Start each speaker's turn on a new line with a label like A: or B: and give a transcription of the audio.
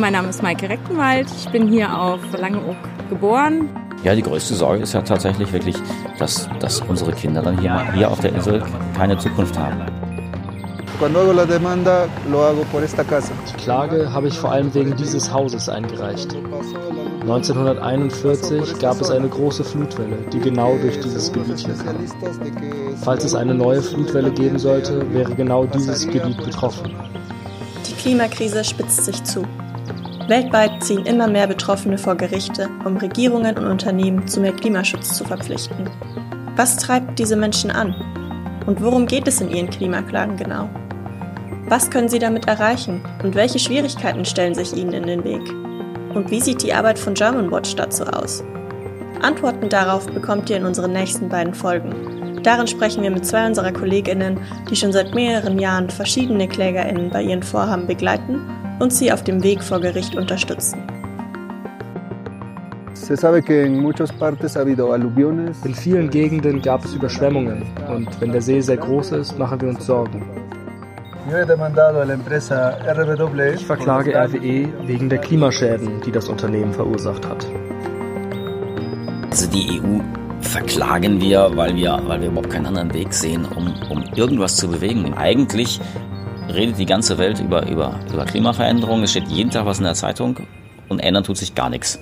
A: Mein Name ist Maike Reckenwald. Ich bin hier auf Langeoog geboren.
B: Ja, die größte Sorge ist ja tatsächlich wirklich, dass, dass unsere Kinder dann hier, hier auf der Insel keine Zukunft haben.
C: Die Klage habe ich vor allem wegen dieses Hauses eingereicht. 1941 gab es eine große Flutwelle, die genau durch dieses Gebiet hier kam. Falls es eine neue Flutwelle geben sollte, wäre genau dieses Gebiet betroffen.
D: Die Klimakrise spitzt sich zu. Weltweit ziehen immer mehr Betroffene vor Gerichte, um Regierungen und Unternehmen zu mehr Klimaschutz zu verpflichten. Was treibt diese Menschen an? Und worum geht es in ihren Klimaklagen genau? Was können Sie damit erreichen und welche Schwierigkeiten stellen sich Ihnen in den Weg? Und wie sieht die Arbeit von Germanwatch dazu aus? Antworten darauf bekommt ihr in unseren nächsten beiden Folgen. Darin sprechen wir mit zwei unserer KollegInnen, die schon seit mehreren Jahren verschiedene KlägerInnen bei ihren Vorhaben begleiten und sie auf dem Weg vor Gericht unterstützen.
C: In vielen Gegenden gab es Überschwemmungen und wenn der See sehr groß ist, machen wir uns Sorgen. Ich verklage RWE wegen der Klimaschäden, die das Unternehmen verursacht hat.
B: Also die EU verklagen wir, weil wir, weil wir überhaupt keinen anderen Weg sehen, um, um irgendwas zu bewegen. Eigentlich redet die ganze Welt über, über, über Klimaveränderung. Es steht jeden Tag was in der Zeitung und ändern tut sich gar nichts.